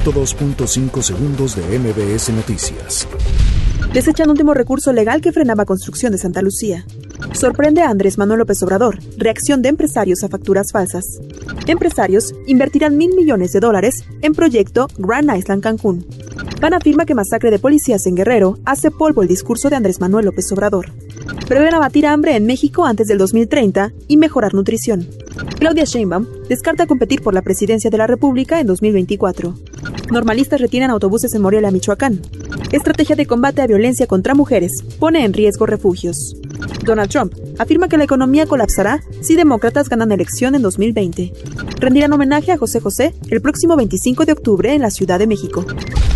102.5 segundos de MBS Noticias. Desechan último recurso legal que frenaba construcción de Santa Lucía. Sorprende a Andrés Manuel López Obrador. Reacción de empresarios a facturas falsas. Empresarios invertirán mil millones de dólares en proyecto Grand Island Cancún. PAN afirma que masacre de policías en Guerrero hace polvo el discurso de Andrés Manuel López Obrador. Prevén abatir hambre en México antes del 2030 y mejorar nutrición. Claudia Sheinbaum descarta competir por la presidencia de la República en 2024. Normalistas retienen autobuses en Morelia, Michoacán. Estrategia de combate a violencia contra mujeres pone en riesgo refugios. Donald Trump afirma que la economía colapsará si demócratas ganan elección en 2020. Rendirán homenaje a José José el próximo 25 de octubre en la Ciudad de México.